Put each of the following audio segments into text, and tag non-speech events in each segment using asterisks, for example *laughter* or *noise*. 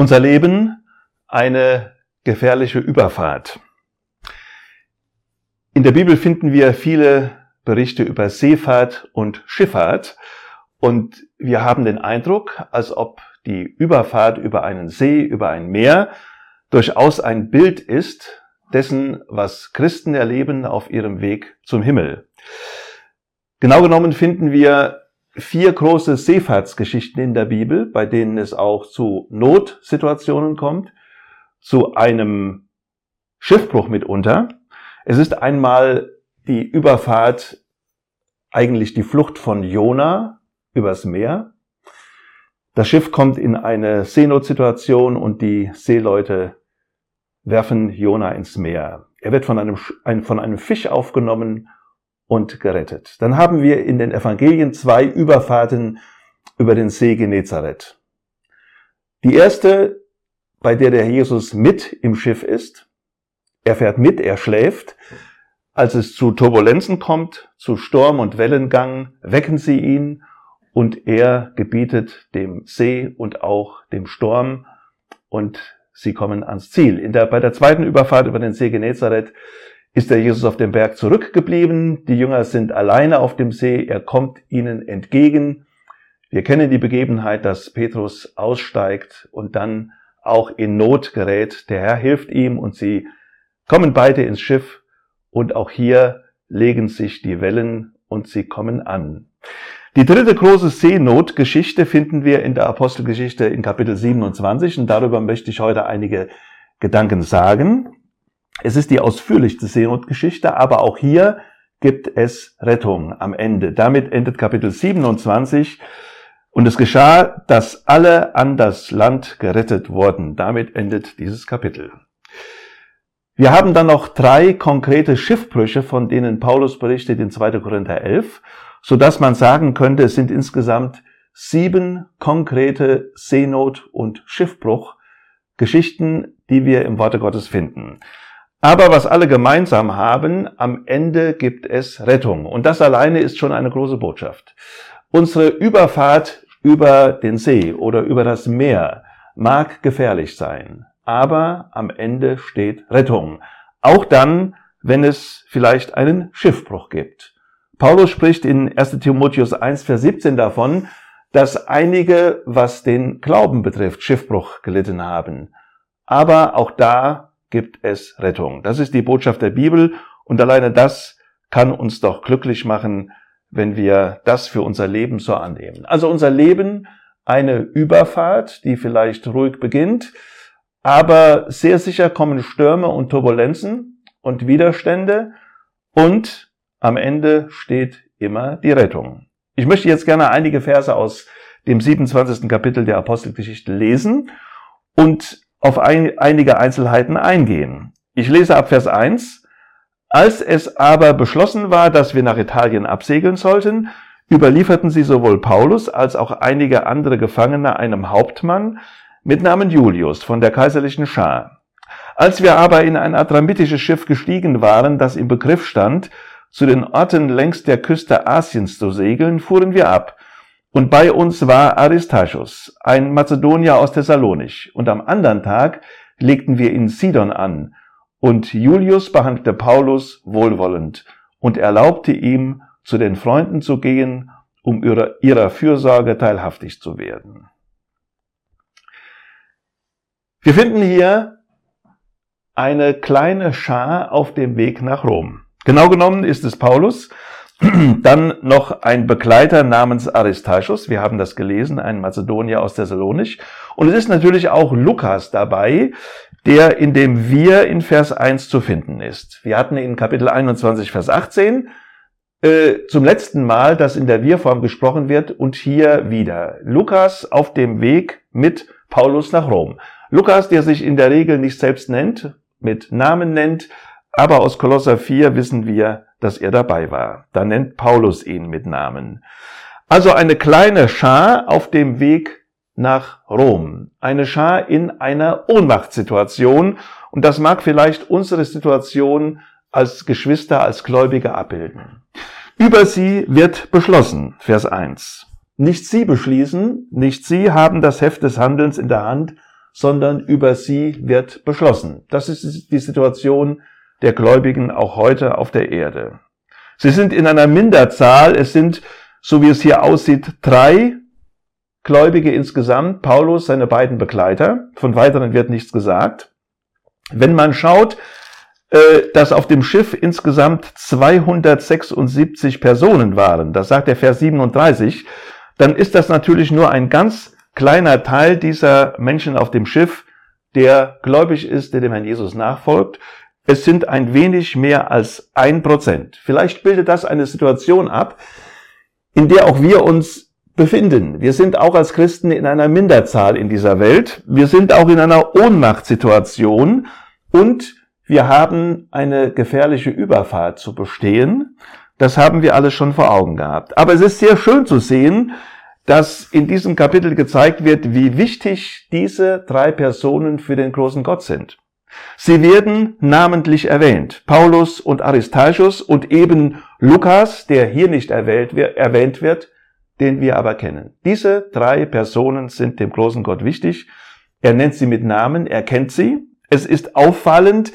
Unser Leben eine gefährliche Überfahrt. In der Bibel finden wir viele Berichte über Seefahrt und Schifffahrt und wir haben den Eindruck, als ob die Überfahrt über einen See, über ein Meer durchaus ein Bild ist dessen, was Christen erleben auf ihrem Weg zum Himmel. Genau genommen finden wir vier große Seefahrtsgeschichten in der Bibel, bei denen es auch zu Notsituationen kommt, zu einem Schiffbruch mitunter. Es ist einmal die Überfahrt, eigentlich die Flucht von Jona übers Meer. Das Schiff kommt in eine Seenotsituation und die Seeleute werfen Jona ins Meer. Er wird von einem, von einem Fisch aufgenommen und gerettet. Dann haben wir in den Evangelien zwei Überfahrten über den See Genezareth. Die erste, bei der der Jesus mit im Schiff ist. Er fährt mit, er schläft. Als es zu Turbulenzen kommt, zu Sturm und Wellengang, wecken sie ihn und er gebietet dem See und auch dem Sturm und sie kommen ans Ziel. In der, bei der zweiten Überfahrt über den See Genezareth ist der Jesus auf dem Berg zurückgeblieben. Die Jünger sind alleine auf dem See. Er kommt ihnen entgegen. Wir kennen die Begebenheit, dass Petrus aussteigt und dann auch in Not gerät. Der Herr hilft ihm und sie kommen beide ins Schiff und auch hier legen sich die Wellen und sie kommen an. Die dritte große Seenotgeschichte finden wir in der Apostelgeschichte in Kapitel 27 und darüber möchte ich heute einige Gedanken sagen. Es ist die ausführlichste Seenotgeschichte, aber auch hier gibt es Rettung am Ende. Damit endet Kapitel 27 und es geschah, dass alle an das Land gerettet wurden. Damit endet dieses Kapitel. Wir haben dann noch drei konkrete Schiffbrüche, von denen Paulus berichtet in 2. Korinther 11, so dass man sagen könnte, es sind insgesamt sieben konkrete Seenot- und Schiffbruch-Geschichten, die wir im Worte Gottes finden. Aber was alle gemeinsam haben, am Ende gibt es Rettung. Und das alleine ist schon eine große Botschaft. Unsere Überfahrt über den See oder über das Meer mag gefährlich sein, aber am Ende steht Rettung. Auch dann, wenn es vielleicht einen Schiffbruch gibt. Paulus spricht in 1 Timotheus 1, Vers 17 davon, dass einige, was den Glauben betrifft, Schiffbruch gelitten haben. Aber auch da gibt es Rettung. Das ist die Botschaft der Bibel und alleine das kann uns doch glücklich machen, wenn wir das für unser Leben so annehmen. Also unser Leben eine Überfahrt, die vielleicht ruhig beginnt, aber sehr sicher kommen Stürme und Turbulenzen und Widerstände und am Ende steht immer die Rettung. Ich möchte jetzt gerne einige Verse aus dem 27. Kapitel der Apostelgeschichte lesen und auf ein, einige Einzelheiten eingehen. Ich lese ab Vers 1. Als es aber beschlossen war, dass wir nach Italien absegeln sollten, überlieferten sie sowohl Paulus als auch einige andere Gefangene einem Hauptmann mit Namen Julius von der kaiserlichen Schar. Als wir aber in ein adramitisches Schiff gestiegen waren, das im Begriff stand, zu den Orten längs der Küste Asiens zu segeln, fuhren wir ab und bei uns war Aristarchus, ein Mazedonier aus Thessalonich. Und am anderen Tag legten wir in Sidon an. Und Julius behandelte Paulus wohlwollend und erlaubte ihm, zu den Freunden zu gehen, um ihrer, ihrer Fürsorge teilhaftig zu werden. Wir finden hier eine kleine Schar auf dem Weg nach Rom. Genau genommen ist es Paulus, *clears throat* Dann noch ein Begleiter namens Aristarchus. Wir haben das gelesen, ein Mazedonier aus Thessalonich. Und es ist natürlich auch Lukas dabei, der in dem Wir in Vers 1 zu finden ist. Wir hatten in Kapitel 21, Vers 18 äh, zum letzten Mal, dass in der Wir-Form gesprochen wird und hier wieder. Lukas auf dem Weg mit Paulus nach Rom. Lukas, der sich in der Regel nicht selbst nennt, mit Namen nennt, aber aus Kolosser 4 wissen wir, dass er dabei war. Da nennt Paulus ihn mit Namen. Also eine kleine Schar auf dem Weg nach Rom. Eine Schar in einer Ohnmachtssituation. Und das mag vielleicht unsere Situation als Geschwister, als Gläubige abbilden. Über sie wird beschlossen, Vers 1. Nicht sie beschließen, nicht sie haben das Heft des Handelns in der Hand, sondern über sie wird beschlossen. Das ist die Situation der Gläubigen auch heute auf der Erde. Sie sind in einer Minderzahl. Es sind, so wie es hier aussieht, drei Gläubige insgesamt. Paulus, seine beiden Begleiter. Von weiteren wird nichts gesagt. Wenn man schaut, äh, dass auf dem Schiff insgesamt 276 Personen waren, das sagt der Vers 37, dann ist das natürlich nur ein ganz kleiner Teil dieser Menschen auf dem Schiff, der gläubig ist, der dem Herrn Jesus nachfolgt. Es sind ein wenig mehr als ein Prozent. Vielleicht bildet das eine Situation ab, in der auch wir uns befinden. Wir sind auch als Christen in einer Minderzahl in dieser Welt. Wir sind auch in einer Ohnmachtssituation und wir haben eine gefährliche Überfahrt zu bestehen. Das haben wir alles schon vor Augen gehabt. Aber es ist sehr schön zu sehen, dass in diesem Kapitel gezeigt wird, wie wichtig diese drei Personen für den großen Gott sind. Sie werden namentlich erwähnt. Paulus und Aristarchus und eben Lukas, der hier nicht erwähnt wird, den wir aber kennen. Diese drei Personen sind dem großen Gott wichtig. Er nennt sie mit Namen, er kennt sie. Es ist auffallend,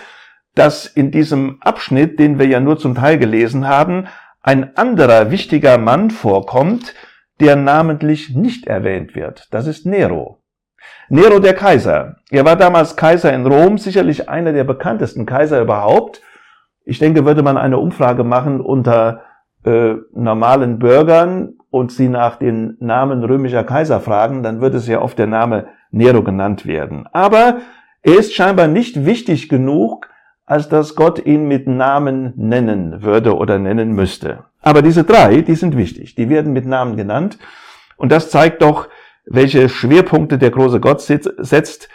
dass in diesem Abschnitt, den wir ja nur zum Teil gelesen haben, ein anderer wichtiger Mann vorkommt, der namentlich nicht erwähnt wird. Das ist Nero. Nero der Kaiser. Er war damals Kaiser in Rom, sicherlich einer der bekanntesten Kaiser überhaupt. Ich denke, würde man eine Umfrage machen unter äh, normalen Bürgern und sie nach den Namen römischer Kaiser fragen, dann würde sehr oft der Name Nero genannt werden. Aber er ist scheinbar nicht wichtig genug, als dass Gott ihn mit Namen nennen würde oder nennen müsste. Aber diese drei, die sind wichtig. Die werden mit Namen genannt. Und das zeigt doch, welche Schwerpunkte der große Gott setzt,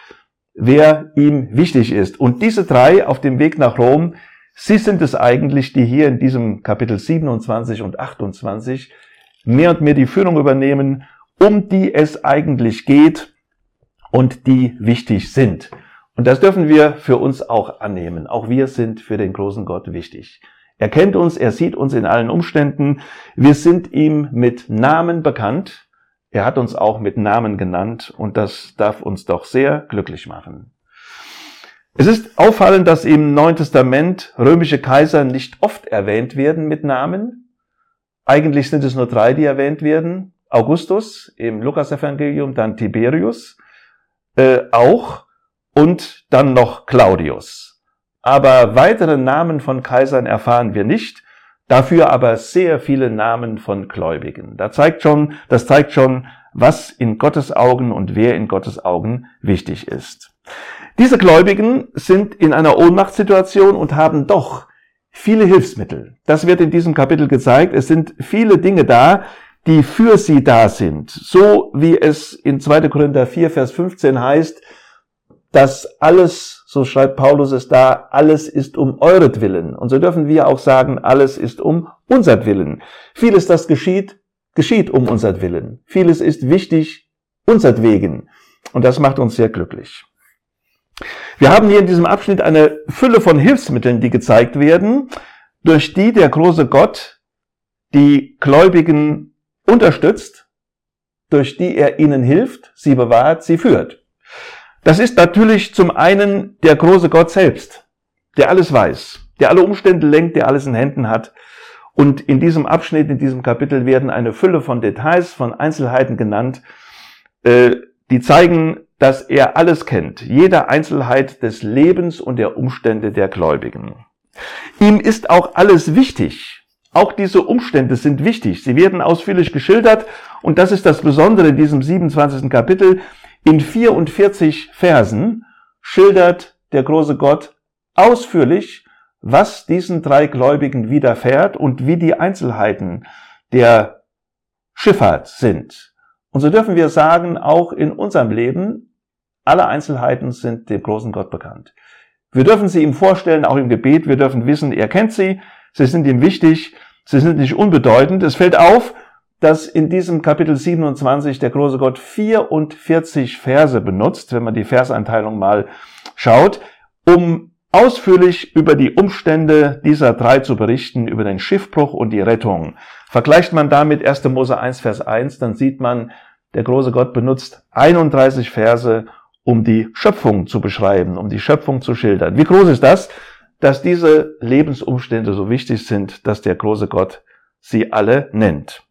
wer ihm wichtig ist. Und diese drei auf dem Weg nach Rom, sie sind es eigentlich, die hier in diesem Kapitel 27 und 28 mehr und mehr die Führung übernehmen, um die es eigentlich geht und die wichtig sind. Und das dürfen wir für uns auch annehmen. Auch wir sind für den großen Gott wichtig. Er kennt uns, er sieht uns in allen Umständen. Wir sind ihm mit Namen bekannt. Er hat uns auch mit Namen genannt und das darf uns doch sehr glücklich machen. Es ist auffallend, dass im Neuen Testament römische Kaiser nicht oft erwähnt werden mit Namen. Eigentlich sind es nur drei, die erwähnt werden. Augustus im Lukasevangelium, dann Tiberius äh, auch und dann noch Claudius. Aber weitere Namen von Kaisern erfahren wir nicht. Dafür aber sehr viele Namen von Gläubigen. Da zeigt schon, das zeigt schon, was in Gottes Augen und wer in Gottes Augen wichtig ist. Diese Gläubigen sind in einer Ohnmachtssituation und haben doch viele Hilfsmittel. Das wird in diesem Kapitel gezeigt. Es sind viele Dinge da, die für sie da sind. So wie es in 2. Korinther 4, Vers 15 heißt, dass alles, so schreibt Paulus es da, alles ist um euretwillen. Und so dürfen wir auch sagen, alles ist um unsertwillen. Vieles, das geschieht, geschieht um unsertwillen. Vieles ist wichtig unsertwegen. Und das macht uns sehr glücklich. Wir haben hier in diesem Abschnitt eine Fülle von Hilfsmitteln, die gezeigt werden, durch die der große Gott die Gläubigen unterstützt, durch die er ihnen hilft, sie bewahrt, sie führt. Das ist natürlich zum einen der große Gott selbst, der alles weiß, der alle Umstände lenkt, der alles in Händen hat. Und in diesem Abschnitt, in diesem Kapitel werden eine Fülle von Details, von Einzelheiten genannt, äh, die zeigen, dass er alles kennt, jede Einzelheit des Lebens und der Umstände der Gläubigen. Ihm ist auch alles wichtig. Auch diese Umstände sind wichtig. Sie werden ausführlich geschildert und das ist das Besondere in diesem 27. Kapitel. In 44 Versen schildert der große Gott ausführlich, was diesen drei Gläubigen widerfährt und wie die Einzelheiten der Schifffahrt sind. Und so dürfen wir sagen, auch in unserem Leben, alle Einzelheiten sind dem großen Gott bekannt. Wir dürfen sie ihm vorstellen, auch im Gebet. Wir dürfen wissen, er kennt sie. Sie sind ihm wichtig. Sie sind nicht unbedeutend. Es fällt auf, dass in diesem Kapitel 27 der große Gott 44 Verse benutzt, wenn man die Verseinteilung mal schaut, um ausführlich über die Umstände dieser drei zu berichten, über den Schiffbruch und die Rettung. Vergleicht man damit 1. Mose 1, Vers 1, dann sieht man, der große Gott benutzt 31 Verse, um die Schöpfung zu beschreiben, um die Schöpfung zu schildern. Wie groß ist das, dass diese Lebensumstände so wichtig sind, dass der große Gott sie alle nennt.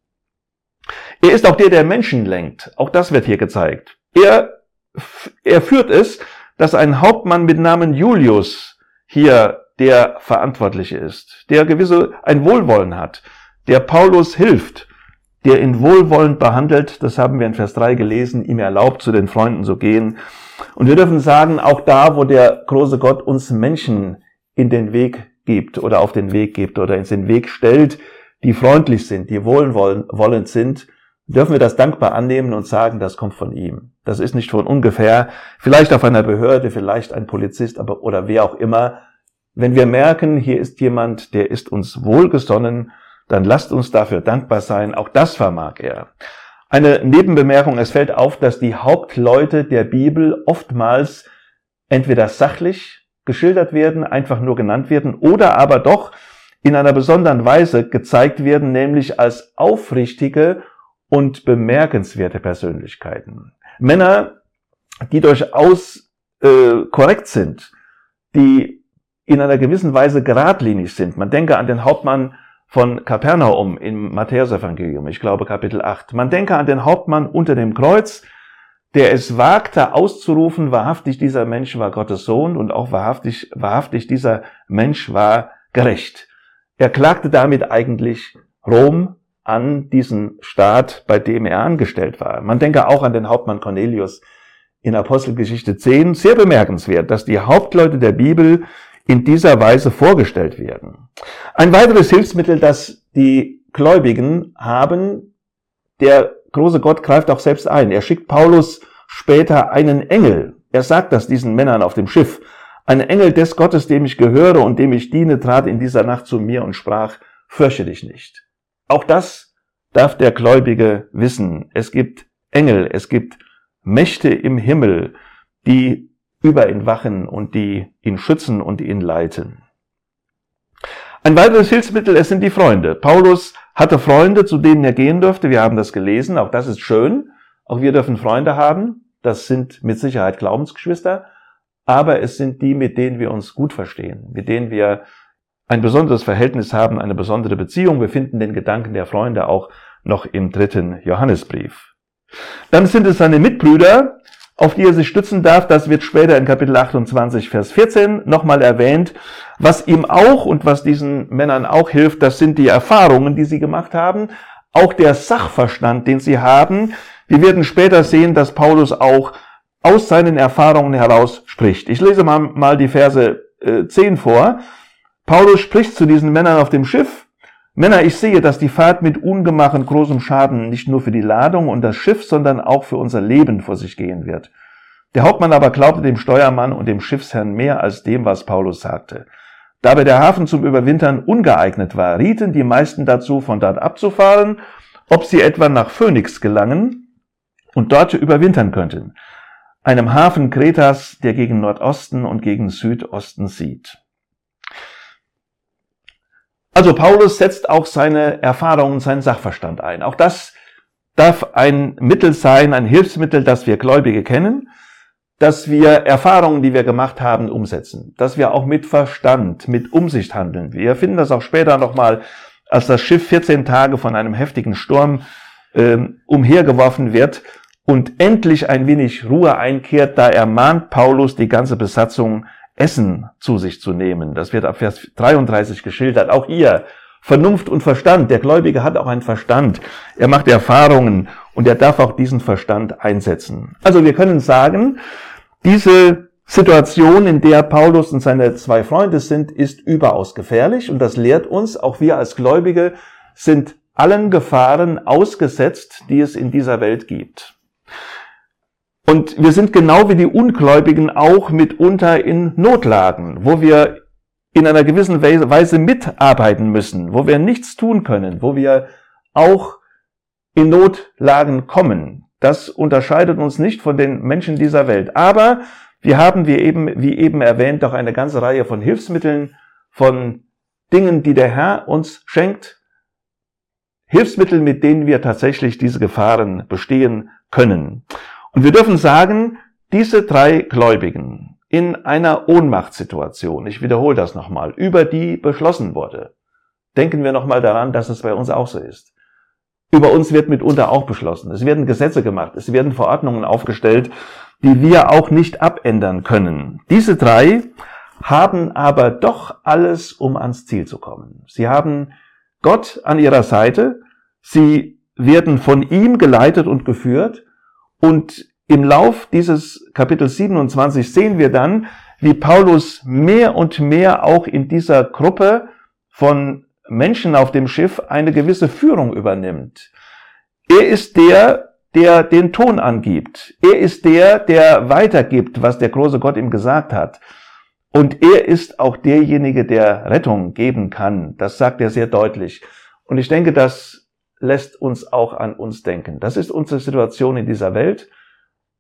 Er ist auch der, der Menschen lenkt. Auch das wird hier gezeigt. Er, er führt es, dass ein Hauptmann mit Namen Julius hier der Verantwortliche ist, der gewisse ein Wohlwollen hat, der Paulus hilft, der ihn wohlwollend behandelt, das haben wir in Vers 3 gelesen, ihm erlaubt, zu den Freunden zu gehen. Und wir dürfen sagen, auch da, wo der große Gott uns Menschen in den Weg gibt oder auf den Weg gibt oder in den Weg stellt, die freundlich sind, die wohlwollend sind, dürfen wir das dankbar annehmen und sagen, das kommt von ihm. Das ist nicht von ungefähr, vielleicht auf einer Behörde, vielleicht ein Polizist, aber oder wer auch immer. Wenn wir merken, hier ist jemand, der ist uns wohlgesonnen, dann lasst uns dafür dankbar sein. Auch das vermag er. Eine Nebenbemerkung, es fällt auf, dass die Hauptleute der Bibel oftmals entweder sachlich geschildert werden, einfach nur genannt werden oder aber doch in einer besonderen Weise gezeigt werden, nämlich als aufrichtige und bemerkenswerte Persönlichkeiten. Männer, die durchaus äh, korrekt sind, die in einer gewissen Weise geradlinig sind. Man denke an den Hauptmann von Kapernaum im Matthäusevangelium, ich glaube Kapitel 8. Man denke an den Hauptmann unter dem Kreuz, der es wagte auszurufen, wahrhaftig dieser Mensch war Gottes Sohn und auch wahrhaftig, wahrhaftig dieser Mensch war gerecht. Er klagte damit eigentlich Rom an diesen Staat, bei dem er angestellt war. Man denke auch an den Hauptmann Cornelius in Apostelgeschichte 10. Sehr bemerkenswert, dass die Hauptleute der Bibel in dieser Weise vorgestellt werden. Ein weiteres Hilfsmittel, das die Gläubigen haben, der große Gott greift auch selbst ein. Er schickt Paulus später einen Engel. Er sagt das diesen Männern auf dem Schiff. Ein Engel des Gottes, dem ich gehöre und dem ich diene, trat in dieser Nacht zu mir und sprach, fürchte dich nicht. Auch das darf der Gläubige wissen. Es gibt Engel, es gibt Mächte im Himmel, die über ihn wachen und die ihn schützen und ihn leiten. Ein weiteres Hilfsmittel, es sind die Freunde. Paulus hatte Freunde, zu denen er gehen durfte. Wir haben das gelesen. Auch das ist schön. Auch wir dürfen Freunde haben. Das sind mit Sicherheit Glaubensgeschwister. Aber es sind die, mit denen wir uns gut verstehen, mit denen wir ein besonderes Verhältnis haben, eine besondere Beziehung. Wir finden den Gedanken der Freunde auch noch im dritten Johannesbrief. Dann sind es seine Mitbrüder, auf die er sich stützen darf. Das wird später in Kapitel 28, Vers 14 nochmal erwähnt. Was ihm auch und was diesen Männern auch hilft, das sind die Erfahrungen, die sie gemacht haben, auch der Sachverstand, den sie haben. Wir werden später sehen, dass Paulus auch aus seinen Erfahrungen heraus spricht. Ich lese mal, mal die Verse äh, 10 vor. Paulus spricht zu diesen Männern auf dem Schiff. Männer, ich sehe, dass die Fahrt mit Ungemach großem Schaden nicht nur für die Ladung und das Schiff, sondern auch für unser Leben vor sich gehen wird. Der Hauptmann aber glaubte dem Steuermann und dem Schiffsherrn mehr als dem, was Paulus sagte. Da aber der Hafen zum Überwintern ungeeignet war, rieten die meisten dazu, von dort abzufahren, ob sie etwa nach Phönix gelangen und dort überwintern könnten, einem Hafen Kretas, der gegen Nordosten und gegen Südosten sieht. Also Paulus setzt auch seine Erfahrungen, seinen Sachverstand ein. Auch das darf ein Mittel sein, ein Hilfsmittel, das wir Gläubige kennen, dass wir Erfahrungen, die wir gemacht haben, umsetzen, dass wir auch mit Verstand, mit Umsicht handeln. Wir finden das auch später nochmal, als das Schiff 14 Tage von einem heftigen Sturm äh, umhergeworfen wird und endlich ein wenig Ruhe einkehrt, da ermahnt Paulus die ganze Besatzung, Essen zu sich zu nehmen. Das wird ab Vers 33 geschildert. Auch hier Vernunft und Verstand. Der Gläubige hat auch einen Verstand. Er macht Erfahrungen und er darf auch diesen Verstand einsetzen. Also wir können sagen, diese Situation, in der Paulus und seine zwei Freunde sind, ist überaus gefährlich und das lehrt uns, auch wir als Gläubige sind allen Gefahren ausgesetzt, die es in dieser Welt gibt. Und wir sind genau wie die Ungläubigen auch mitunter in Notlagen, wo wir in einer gewissen Weise mitarbeiten müssen, wo wir nichts tun können, wo wir auch in Notlagen kommen. Das unterscheidet uns nicht von den Menschen dieser Welt. Aber wir haben, wie eben, wie eben erwähnt, doch eine ganze Reihe von Hilfsmitteln, von Dingen, die der Herr uns schenkt. Hilfsmittel, mit denen wir tatsächlich diese Gefahren bestehen können. Und wir dürfen sagen, diese drei Gläubigen in einer Ohnmachtssituation, ich wiederhole das nochmal, über die beschlossen wurde, denken wir nochmal daran, dass es bei uns auch so ist. Über uns wird mitunter auch beschlossen. Es werden Gesetze gemacht, es werden Verordnungen aufgestellt, die wir auch nicht abändern können. Diese drei haben aber doch alles, um ans Ziel zu kommen. Sie haben Gott an ihrer Seite, sie werden von ihm geleitet und geführt und im Lauf dieses Kapitel 27 sehen wir dann, wie Paulus mehr und mehr auch in dieser Gruppe von Menschen auf dem Schiff eine gewisse Führung übernimmt. Er ist der, der den Ton angibt. Er ist der, der weitergibt, was der große Gott ihm gesagt hat. Und er ist auch derjenige, der Rettung geben kann. Das sagt er sehr deutlich. Und ich denke, das lässt uns auch an uns denken. Das ist unsere Situation in dieser Welt.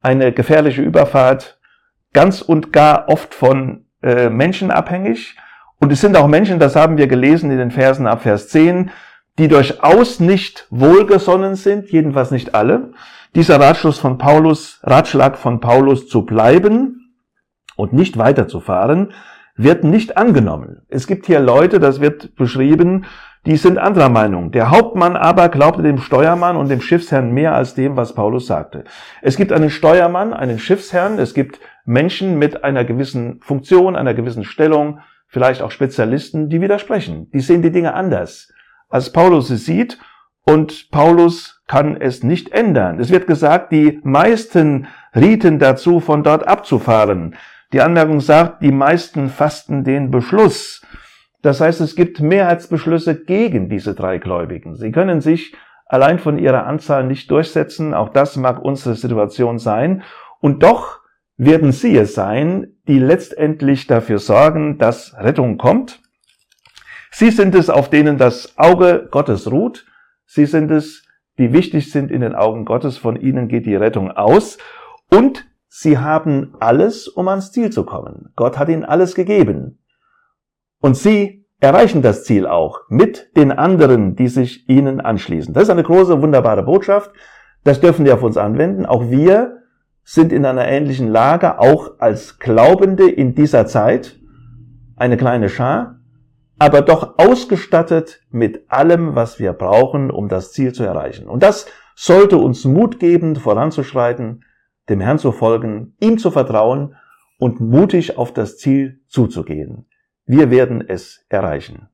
Eine gefährliche Überfahrt, ganz und gar oft von äh, Menschen abhängig. Und es sind auch Menschen, das haben wir gelesen in den Versen ab Vers 10, die durchaus nicht wohlgesonnen sind, jedenfalls nicht alle. Dieser Ratschluss von Paulus, Ratschlag von Paulus zu bleiben und nicht weiterzufahren, wird nicht angenommen. Es gibt hier Leute, das wird beschrieben, die sind anderer Meinung. Der Hauptmann aber glaubte dem Steuermann und dem Schiffsherrn mehr als dem, was Paulus sagte. Es gibt einen Steuermann, einen Schiffsherrn, es gibt Menschen mit einer gewissen Funktion, einer gewissen Stellung, vielleicht auch Spezialisten, die widersprechen. Die sehen die Dinge anders, als Paulus es sieht. Und Paulus kann es nicht ändern. Es wird gesagt, die meisten rieten dazu, von dort abzufahren. Die Anmerkung sagt, die meisten fassten den Beschluss. Das heißt, es gibt Mehrheitsbeschlüsse gegen diese drei Gläubigen. Sie können sich allein von ihrer Anzahl nicht durchsetzen. Auch das mag unsere Situation sein. Und doch werden sie es sein, die letztendlich dafür sorgen, dass Rettung kommt. Sie sind es, auf denen das Auge Gottes ruht. Sie sind es, die wichtig sind in den Augen Gottes. Von ihnen geht die Rettung aus. Und sie haben alles, um ans Ziel zu kommen. Gott hat ihnen alles gegeben. Und sie erreichen das Ziel auch mit den anderen, die sich ihnen anschließen. Das ist eine große, wunderbare Botschaft. Das dürfen wir auf uns anwenden. Auch wir sind in einer ähnlichen Lage, auch als Glaubende in dieser Zeit, eine kleine Schar, aber doch ausgestattet mit allem, was wir brauchen, um das Ziel zu erreichen. Und das sollte uns Mut geben, voranzuschreiten, dem Herrn zu folgen, ihm zu vertrauen und mutig auf das Ziel zuzugehen. Wir werden es erreichen.